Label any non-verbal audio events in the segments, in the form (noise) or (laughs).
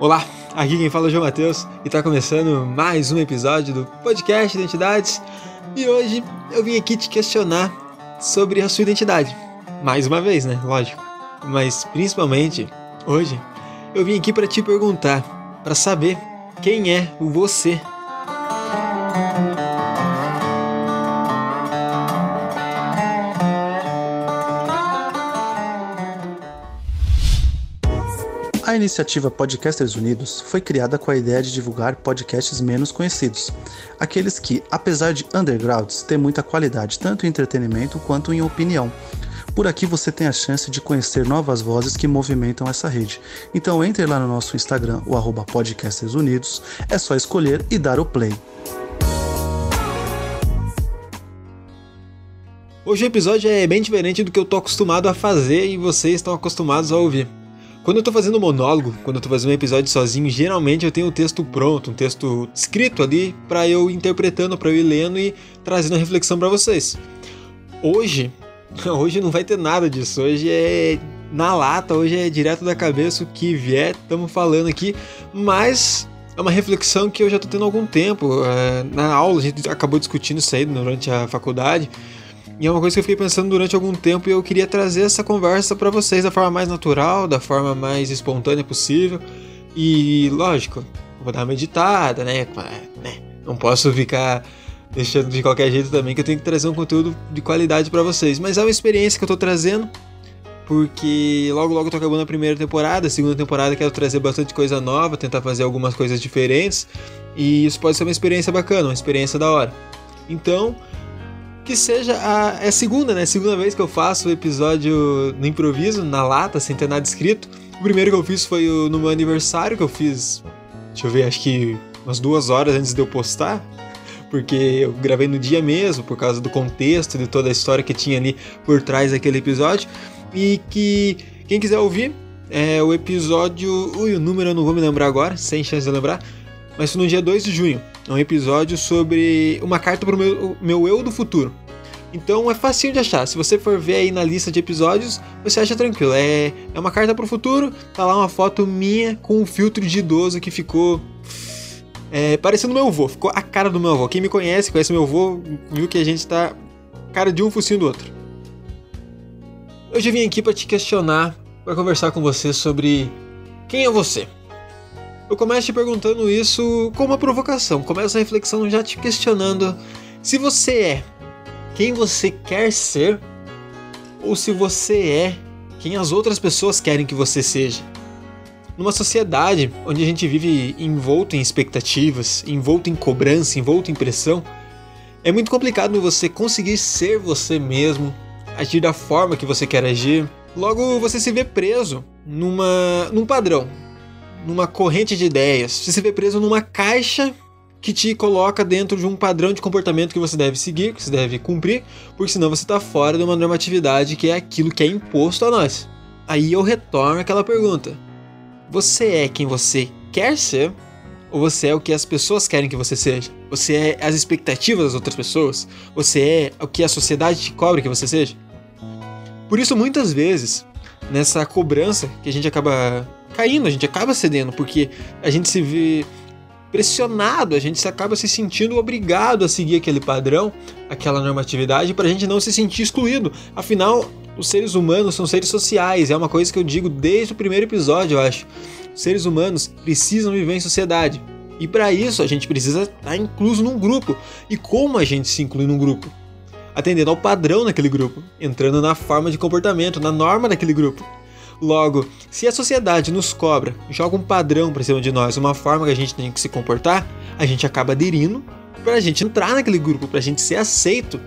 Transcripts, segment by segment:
Olá, aqui quem fala é o João Matheus e está começando mais um episódio do podcast Identidades. E hoje eu vim aqui te questionar sobre a sua identidade. Mais uma vez, né? Lógico. Mas principalmente hoje eu vim aqui para te perguntar, para saber quem é você iniciativa Podcasters Unidos foi criada com a ideia de divulgar podcasts menos conhecidos, aqueles que, apesar de undergrounds, têm muita qualidade tanto em entretenimento quanto em opinião. Por aqui você tem a chance de conhecer novas vozes que movimentam essa rede. Então entre lá no nosso Instagram, o arroba Podcasters Unidos, é só escolher e dar o play. Hoje o episódio é bem diferente do que eu tô acostumado a fazer e vocês estão acostumados a ouvir. Quando eu tô fazendo monólogo, quando eu tô fazendo um episódio sozinho, geralmente eu tenho o um texto pronto, um texto escrito ali para eu interpretando, para eu ir lendo e trazendo reflexão para vocês. Hoje, (laughs) hoje não vai ter nada disso. Hoje é na lata, hoje é direto da cabeça o que vier, estamos falando aqui, mas é uma reflexão que eu já tô tendo há algum tempo. É, na aula a gente acabou discutindo isso aí durante a faculdade. E é uma coisa que eu fiquei pensando durante algum tempo e eu queria trazer essa conversa para vocês da forma mais natural, da forma mais espontânea possível. E, lógico, vou dar uma meditada, né? né? Não posso ficar deixando de qualquer jeito também que eu tenho que trazer um conteúdo de qualidade para vocês. Mas é uma experiência que eu tô trazendo, porque logo logo eu tô acabando a primeira temporada, a segunda temporada quero trazer bastante coisa nova, tentar fazer algumas coisas diferentes, e isso pode ser uma experiência bacana, uma experiência da hora. Então, que seja a, é a segunda, né? Segunda vez que eu faço o episódio no improviso, na lata, sem ter nada escrito. O primeiro que eu fiz foi o, no meu aniversário, que eu fiz, deixa eu ver, acho que umas duas horas antes de eu postar. Porque eu gravei no dia mesmo, por causa do contexto, de toda a história que tinha ali por trás daquele episódio. E que quem quiser ouvir, é o episódio. Ui, o número eu não vou me lembrar agora, sem chance de lembrar. Mas foi no dia 2 de junho. É um episódio sobre uma carta para o meu, meu eu do futuro. Então é facinho de achar. Se você for ver aí na lista de episódios, você acha tranquilo. É, é uma carta para o futuro. Tá lá uma foto minha com um filtro de idoso que ficou é, parecendo meu avô. Ficou a cara do meu avô. Quem me conhece, conhece meu avô, viu que a gente tá cara de um focinho do outro. Hoje eu vim aqui para te questionar, para conversar com você sobre quem é você. Eu começo te perguntando isso com uma provocação. Começo a reflexão já te questionando se você é quem você quer ser ou se você é quem as outras pessoas querem que você seja. Numa sociedade onde a gente vive envolto em expectativas, envolto em cobrança, envolto em pressão, é muito complicado você conseguir ser você mesmo, agir da forma que você quer agir. Logo, você se vê preso numa, num padrão, numa corrente de ideias. Você se vê preso numa caixa que te coloca dentro de um padrão de comportamento que você deve seguir, que você deve cumprir, porque senão você está fora de uma normatividade que é aquilo que é imposto a nós. Aí eu retorno aquela pergunta: você é quem você quer ser ou você é o que as pessoas querem que você seja? Você é as expectativas das outras pessoas? Você é o que a sociedade te cobra que você seja? Por isso, muitas vezes, nessa cobrança que a gente acaba caindo, a gente acaba cedendo, porque a gente se vê pressionado, a gente acaba se sentindo obrigado a seguir aquele padrão, aquela normatividade, para a gente não se sentir excluído. Afinal, os seres humanos são seres sociais, é uma coisa que eu digo desde o primeiro episódio, eu acho. Os seres humanos precisam viver em sociedade. E para isso a gente precisa estar incluso num grupo. E como a gente se inclui num grupo? Atendendo ao padrão naquele grupo, entrando na forma de comportamento, na norma daquele grupo. Logo, se a sociedade nos cobra, joga um padrão para cima de nós, uma forma que a gente tem que se comportar, a gente acaba aderindo para a gente entrar naquele grupo, para a gente ser aceito.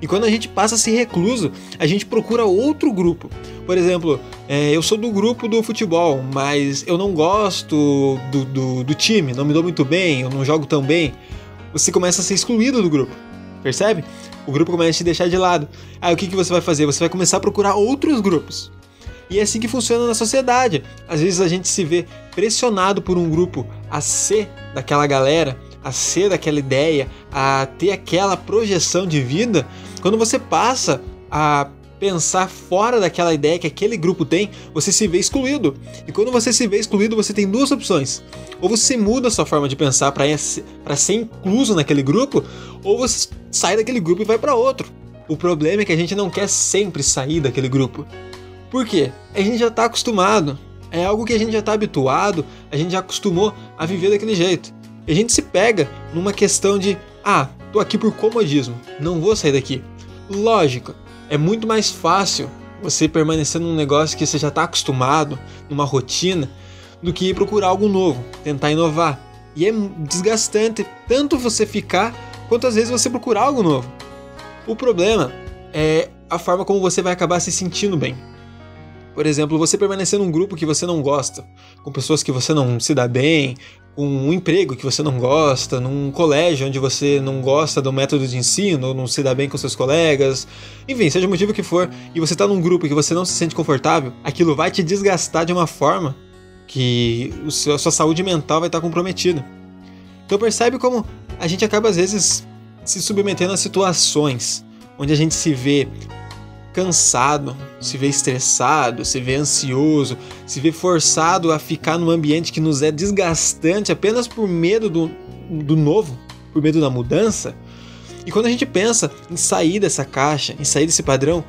E quando a gente passa a ser recluso, a gente procura outro grupo. Por exemplo, é, eu sou do grupo do futebol, mas eu não gosto do, do, do, time, não me dou muito bem, eu não jogo tão bem. Você começa a ser excluído do grupo, percebe? O grupo começa a te deixar de lado. Aí o que, que você vai fazer? Você vai começar a procurar outros grupos. E é assim que funciona na sociedade. Às vezes a gente se vê pressionado por um grupo a ser daquela galera, a ser daquela ideia, a ter aquela projeção de vida, quando você passa a pensar fora daquela ideia que aquele grupo tem, você se vê excluído. E quando você se vê excluído, você tem duas opções. Ou você muda sua forma de pensar para ser incluso naquele grupo, ou você sai daquele grupo e vai para outro. O problema é que a gente não quer sempre sair daquele grupo. Por quê? A gente já está acostumado. É algo que a gente já está habituado, a gente já acostumou a viver daquele jeito. A gente se pega numa questão de, ah, tô aqui por comodismo, não vou sair daqui. Lógico, é muito mais fácil você permanecer num negócio que você já está acostumado, numa rotina, do que procurar algo novo, tentar inovar. E é desgastante tanto você ficar quanto às vezes você procurar algo novo. O problema é a forma como você vai acabar se sentindo bem. Por exemplo, você permanecer num grupo que você não gosta, com pessoas que você não se dá bem, com um emprego que você não gosta, num colégio onde você não gosta do método de ensino, não se dá bem com seus colegas, enfim, seja o motivo que for, e você está num grupo que você não se sente confortável, aquilo vai te desgastar de uma forma que a sua saúde mental vai estar comprometida. Então percebe como a gente acaba às vezes se submetendo a situações onde a gente se vê cansado, se vê estressado, se vê ansioso, se vê forçado a ficar num ambiente que nos é desgastante apenas por medo do, do novo, por medo da mudança. E quando a gente pensa em sair dessa caixa, em sair desse padrão,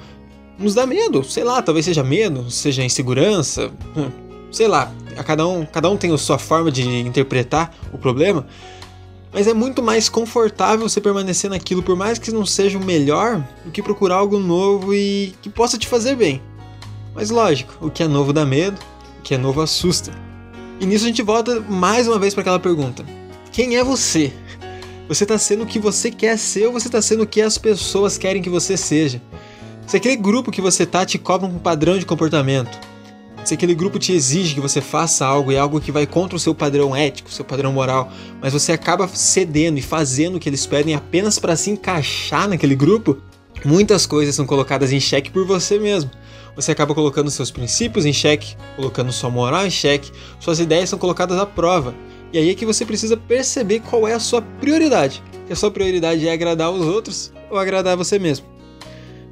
nos dá medo, sei lá, talvez seja medo, seja insegurança, hum, sei lá, cada um, cada um tem a sua forma de interpretar o problema, mas é muito mais confortável você permanecer naquilo, por mais que não seja o melhor, do que procurar algo novo e que possa te fazer bem. Mas lógico, o que é novo dá medo, o que é novo assusta. E nisso a gente volta mais uma vez para aquela pergunta: quem é você? Você está sendo o que você quer ser ou você está sendo o que as pessoas querem que você seja? Se aquele grupo que você tá te cobra um padrão de comportamento, se aquele grupo te exige que você faça algo e é algo que vai contra o seu padrão ético, seu padrão moral, mas você acaba cedendo e fazendo o que eles pedem apenas para se encaixar naquele grupo, muitas coisas são colocadas em xeque por você mesmo. Você acaba colocando seus princípios em xeque, colocando sua moral em xeque, suas ideias são colocadas à prova. E aí é que você precisa perceber qual é a sua prioridade. Que a sua prioridade é agradar os outros ou agradar você mesmo.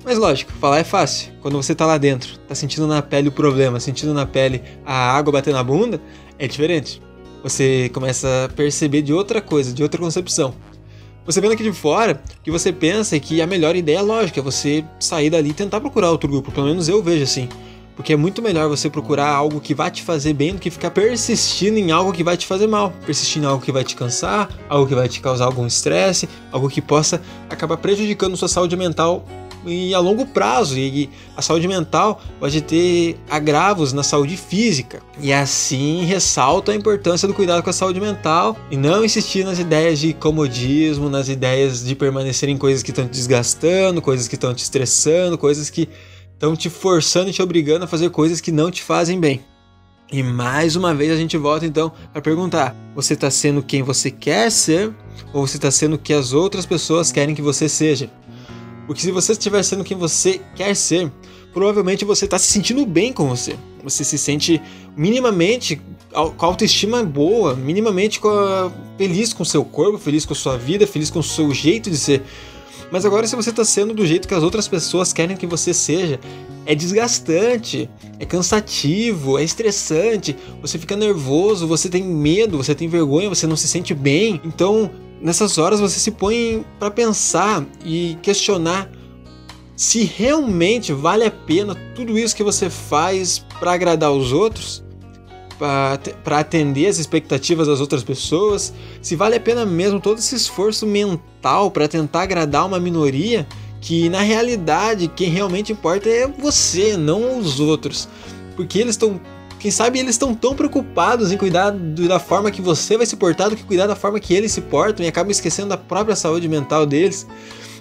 Mas lógico, falar é fácil. Quando você tá lá dentro, tá sentindo na pele o problema, sentindo na pele a água bater na bunda, é diferente. Você começa a perceber de outra coisa, de outra concepção. Você vendo aqui de fora, o que você pensa é que a melhor ideia, é você sair dali e tentar procurar outro grupo. Pelo menos eu vejo assim. Porque é muito melhor você procurar algo que vai te fazer bem do que ficar persistindo em algo que vai te fazer mal. Persistindo em algo que vai te cansar, algo que vai te causar algum estresse, algo que possa acabar prejudicando sua saúde mental e a longo prazo. E a saúde mental pode ter agravos na saúde física. E assim ressalta a importância do cuidado com a saúde mental e não insistir nas ideias de comodismo, nas ideias de permanecer em coisas que estão te desgastando, coisas que estão te estressando, coisas que estão te forçando e te obrigando a fazer coisas que não te fazem bem. E mais uma vez a gente volta então a perguntar: você está sendo quem você quer ser ou você está sendo o que as outras pessoas querem que você seja? Porque se você estiver sendo quem você quer ser, provavelmente você está se sentindo bem com você. Você se sente minimamente com a autoestima boa, minimamente com a... feliz com o seu corpo, feliz com a sua vida, feliz com o seu jeito de ser. Mas agora, se você está sendo do jeito que as outras pessoas querem que você seja, é desgastante, é cansativo, é estressante, você fica nervoso, você tem medo, você tem vergonha, você não se sente bem. Então, nessas horas você se põe para pensar e questionar se realmente vale a pena tudo isso que você faz para agradar os outros, para atender as expectativas das outras pessoas, se vale a pena mesmo todo esse esforço mental para tentar agradar uma minoria que na realidade quem realmente importa é você, não os outros, porque eles estão quem sabe eles estão tão preocupados em cuidar da forma que você vai se portar do que cuidar da forma que eles se portam e acabam esquecendo da própria saúde mental deles.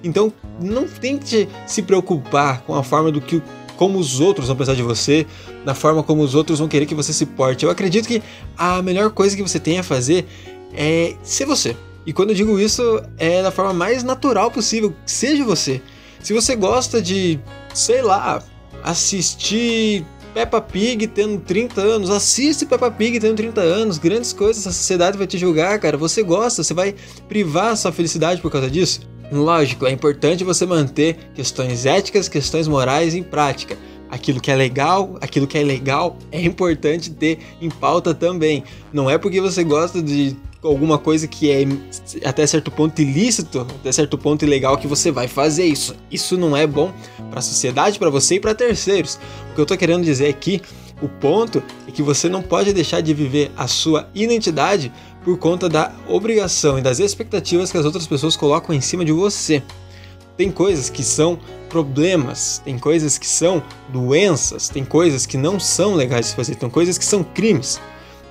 Então, não tente se preocupar com a forma do que como os outros vão pensar de você, da forma como os outros vão querer que você se porte. Eu acredito que a melhor coisa que você tem a fazer é ser você. E quando eu digo isso, é da forma mais natural possível. Seja você. Se você gosta de, sei lá, assistir Peppa Pig tendo 30 anos, assiste Peppa Pig tendo 30 anos, grandes coisas a sociedade vai te julgar, cara. Você gosta, você vai privar a sua felicidade por causa disso? Lógico, é importante você manter questões éticas, questões morais em prática. Aquilo que é legal, aquilo que é legal, é importante ter em pauta também. Não é porque você gosta de alguma coisa que é até certo ponto ilícito, até certo ponto ilegal que você vai fazer isso. Isso não é bom para a sociedade, para você e para terceiros. O que eu tô querendo dizer aqui, o ponto é que você não pode deixar de viver a sua identidade por conta da obrigação e das expectativas que as outras pessoas colocam em cima de você. Tem coisas que são problemas, tem coisas que são doenças, tem coisas que não são legais de fazer, tem coisas que são crimes.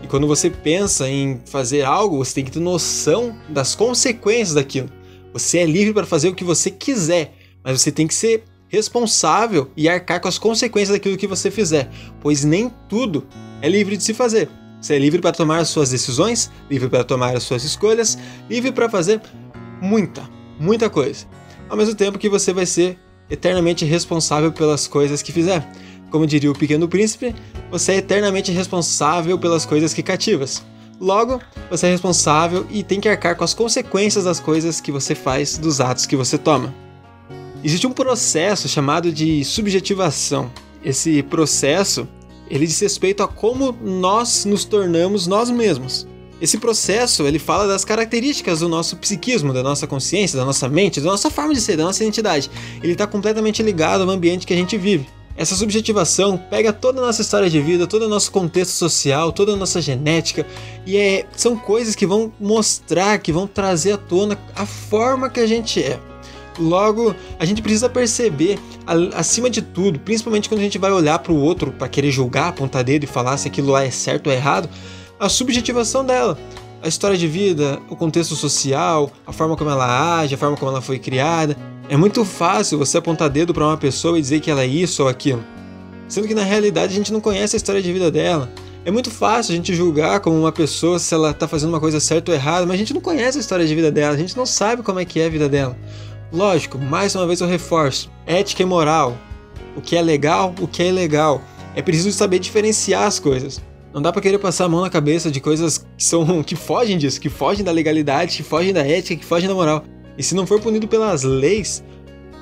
E quando você pensa em fazer algo, você tem que ter noção das consequências daquilo. Você é livre para fazer o que você quiser, mas você tem que ser responsável e arcar com as consequências daquilo que você fizer, pois nem tudo é livre de se fazer. Você é livre para tomar as suas decisões, livre para tomar as suas escolhas, livre para fazer muita, muita coisa. Ao mesmo tempo que você vai ser eternamente responsável pelas coisas que fizer. Como diria o Pequeno Príncipe, você é eternamente responsável pelas coisas que cativas. Logo, você é responsável e tem que arcar com as consequências das coisas que você faz, dos atos que você toma. Existe um processo chamado de subjetivação. Esse processo, ele diz respeito a como nós nos tornamos nós mesmos. Esse processo, ele fala das características do nosso psiquismo, da nossa consciência, da nossa mente, da nossa forma de ser, da nossa identidade. Ele está completamente ligado ao ambiente que a gente vive. Essa subjetivação pega toda a nossa história de vida, todo o nosso contexto social, toda a nossa genética, e é, são coisas que vão mostrar, que vão trazer à tona a forma que a gente é. Logo, a gente precisa perceber, acima de tudo, principalmente quando a gente vai olhar para o outro para querer julgar, apontar dedo e falar se aquilo lá é certo ou errado, a subjetivação dela. A história de vida, o contexto social, a forma como ela age, a forma como ela foi criada. É muito fácil você apontar dedo para uma pessoa e dizer que ela é isso ou aquilo, sendo que na realidade a gente não conhece a história de vida dela. É muito fácil a gente julgar como uma pessoa se ela está fazendo uma coisa certa ou errada, mas a gente não conhece a história de vida dela, a gente não sabe como é que é a vida dela. Lógico, mais uma vez eu reforço: ética e moral. O que é legal, o que é ilegal. É preciso saber diferenciar as coisas. Não dá para querer passar a mão na cabeça de coisas que são (laughs) que fogem disso, que fogem da legalidade, que fogem da ética, que fogem da moral. E se não for punido pelas leis,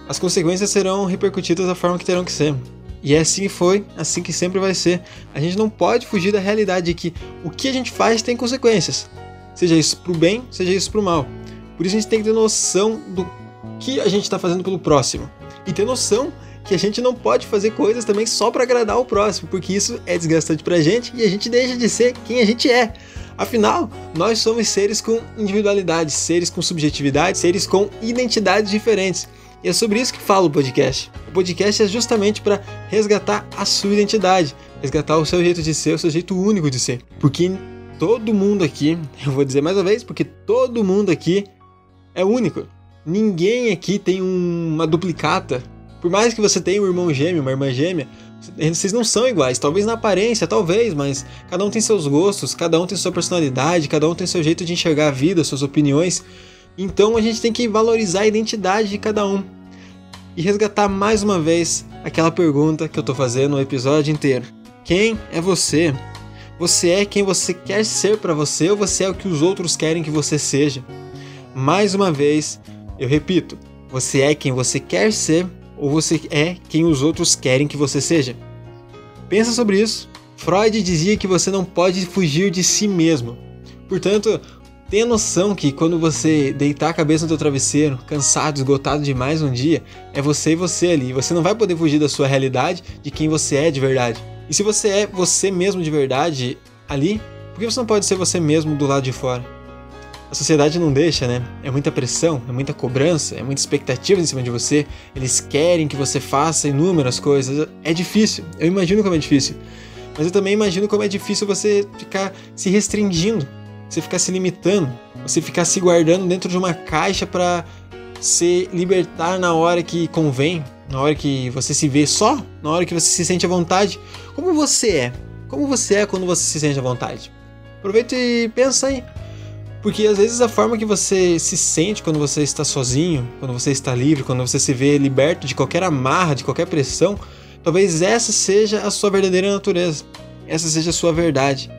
as consequências serão repercutidas da forma que terão que ser. E é assim que foi, assim que sempre vai ser. A gente não pode fugir da realidade de que o que a gente faz tem consequências. Seja isso pro bem, seja isso pro mal. Por isso a gente tem que ter noção do que a gente está fazendo pelo próximo. E ter noção que a gente não pode fazer coisas também só para agradar o próximo, porque isso é desgastante pra gente e a gente deixa de ser quem a gente é. Afinal, nós somos seres com individualidade, seres com subjetividade, seres com identidades diferentes. E é sobre isso que fala o podcast. O podcast é justamente para resgatar a sua identidade, resgatar o seu jeito de ser, o seu jeito único de ser. Porque todo mundo aqui, (laughs) eu vou dizer mais uma vez, porque todo mundo aqui é único. Ninguém aqui tem uma duplicata. Por mais que você tenha um irmão gêmeo, uma irmã gêmea, vocês não são iguais, talvez na aparência, talvez, mas cada um tem seus gostos, cada um tem sua personalidade, cada um tem seu jeito de enxergar a vida, suas opiniões. Então a gente tem que valorizar a identidade de cada um e resgatar mais uma vez aquela pergunta que eu tô fazendo o episódio inteiro. Quem é você? Você é quem você quer ser para você ou você é o que os outros querem que você seja? Mais uma vez, eu repito, você é quem você quer ser ou você é quem os outros querem que você seja? Pensa sobre isso. Freud dizia que você não pode fugir de si mesmo. Portanto, tenha noção que quando você deitar a cabeça no seu travesseiro, cansado, esgotado de mais um dia, é você e você ali. Você não vai poder fugir da sua realidade, de quem você é de verdade. E se você é você mesmo de verdade ali, por que você não pode ser você mesmo do lado de fora? A sociedade não deixa, né? É muita pressão, é muita cobrança, é muita expectativa em cima de você. Eles querem que você faça inúmeras coisas. É difícil, eu imagino como é difícil. Mas eu também imagino como é difícil você ficar se restringindo, você ficar se limitando, você ficar se guardando dentro de uma caixa para se libertar na hora que convém, na hora que você se vê só, na hora que você se sente à vontade. Como você é? Como você é quando você se sente à vontade? Aproveita e pensa aí. Porque às vezes a forma que você se sente quando você está sozinho, quando você está livre, quando você se vê liberto de qualquer amarra, de qualquer pressão, talvez essa seja a sua verdadeira natureza. Essa seja a sua verdade.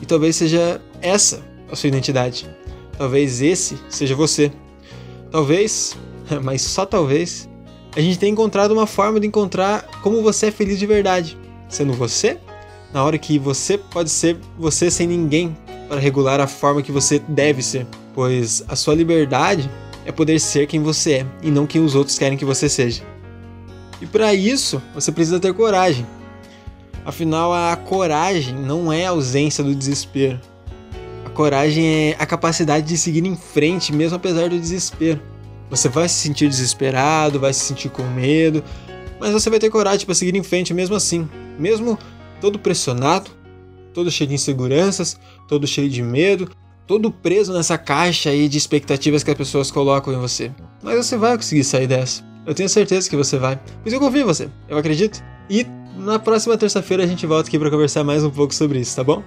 E talvez seja essa a sua identidade. Talvez esse seja você. Talvez (laughs) mas só talvez, a gente tenha encontrado uma forma de encontrar como você é feliz de verdade, sendo você, na hora que você pode ser você sem ninguém para regular a forma que você deve ser, pois a sua liberdade é poder ser quem você é e não quem os outros querem que você seja. E para isso, você precisa ter coragem. Afinal, a coragem não é a ausência do desespero. A coragem é a capacidade de seguir em frente mesmo apesar do desespero. Você vai se sentir desesperado, vai se sentir com medo, mas você vai ter coragem para seguir em frente mesmo assim, mesmo todo pressionado, todo cheio de inseguranças, todo cheio de medo, todo preso nessa caixa aí de expectativas que as pessoas colocam em você. Mas você vai conseguir sair dessa. Eu tenho certeza que você vai. Pois eu confio em você. Eu acredito. E na próxima terça-feira a gente volta aqui para conversar mais um pouco sobre isso, tá bom?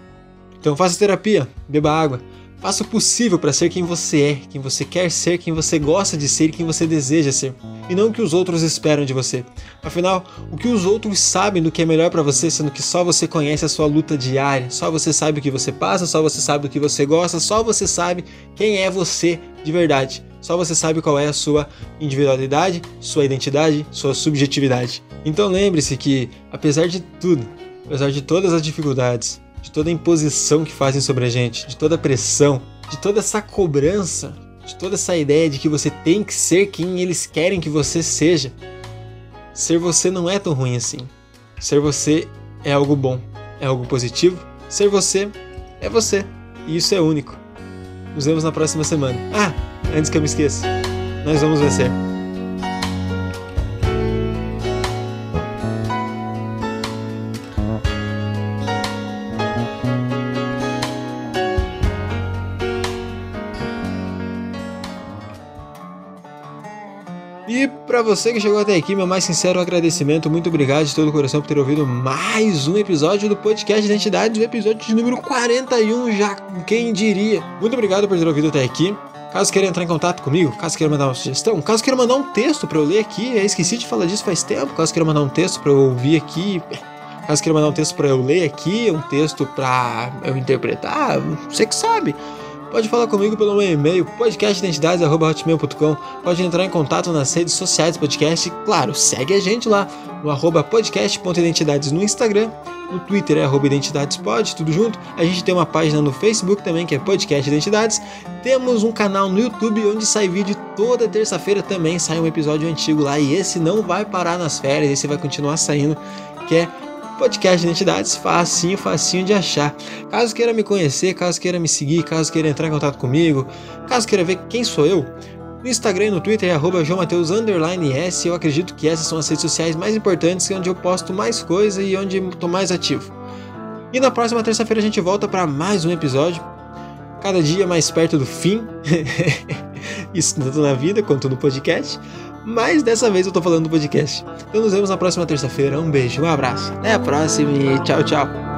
Então faça terapia, beba água, Faça o possível para ser quem você é, quem você quer ser, quem você gosta de ser e quem você deseja ser, e não o que os outros esperam de você. Afinal, o que os outros sabem do que é melhor para você, sendo que só você conhece a sua luta diária, só você sabe o que você passa, só você sabe o que você gosta, só você sabe quem é você de verdade. Só você sabe qual é a sua individualidade, sua identidade, sua subjetividade. Então lembre-se que, apesar de tudo, apesar de todas as dificuldades, de toda a imposição que fazem sobre a gente, de toda a pressão, de toda essa cobrança, de toda essa ideia de que você tem que ser quem eles querem que você seja. Ser você não é tão ruim assim. Ser você é algo bom, é algo positivo. Ser você é você, e isso é único. Nos vemos na próxima semana. Ah, antes que eu me esqueça, nós vamos vencer. Para você que chegou até aqui, meu mais sincero agradecimento, muito obrigado de todo o coração por ter ouvido mais um episódio do podcast Identidades, o episódio de número 41, já quem diria. Muito obrigado por ter ouvido até aqui. Caso queira entrar em contato comigo, caso queira mandar uma sugestão, caso queira mandar um texto para eu ler aqui, eu esqueci de falar disso faz tempo, caso queira mandar um texto para eu ouvir aqui, (laughs) caso queira mandar um texto para eu ler aqui, um texto para eu interpretar, você que sabe pode falar comigo pelo meu e-mail podcastidentidades.com. Pode entrar em contato nas redes sociais do podcast. Claro, segue a gente lá no arroba podcast.identidades no Instagram. No Twitter é arroba identidadespod, tudo junto. A gente tem uma página no Facebook também que é Podcast Identidades. Temos um canal no YouTube onde sai vídeo toda terça-feira também. Sai um episódio antigo lá e esse não vai parar nas férias, esse vai continuar saindo, que é podcast Identidades, facinho, facinho de achar. Caso queira me conhecer, caso queira me seguir, caso queira entrar em contato comigo, caso queira ver quem sou eu, no Instagram e no Twitter é arroba. Eu acredito que essas são as redes sociais mais importantes, onde eu posto mais coisa e onde estou mais ativo. E na próxima terça-feira a gente volta para mais um episódio. Cada dia mais perto do fim. (laughs) Isso tanto na vida quanto no podcast. Mas dessa vez eu tô falando do podcast. Então nos vemos na próxima terça-feira. Um beijo, um abraço. Até a próxima e tchau, tchau.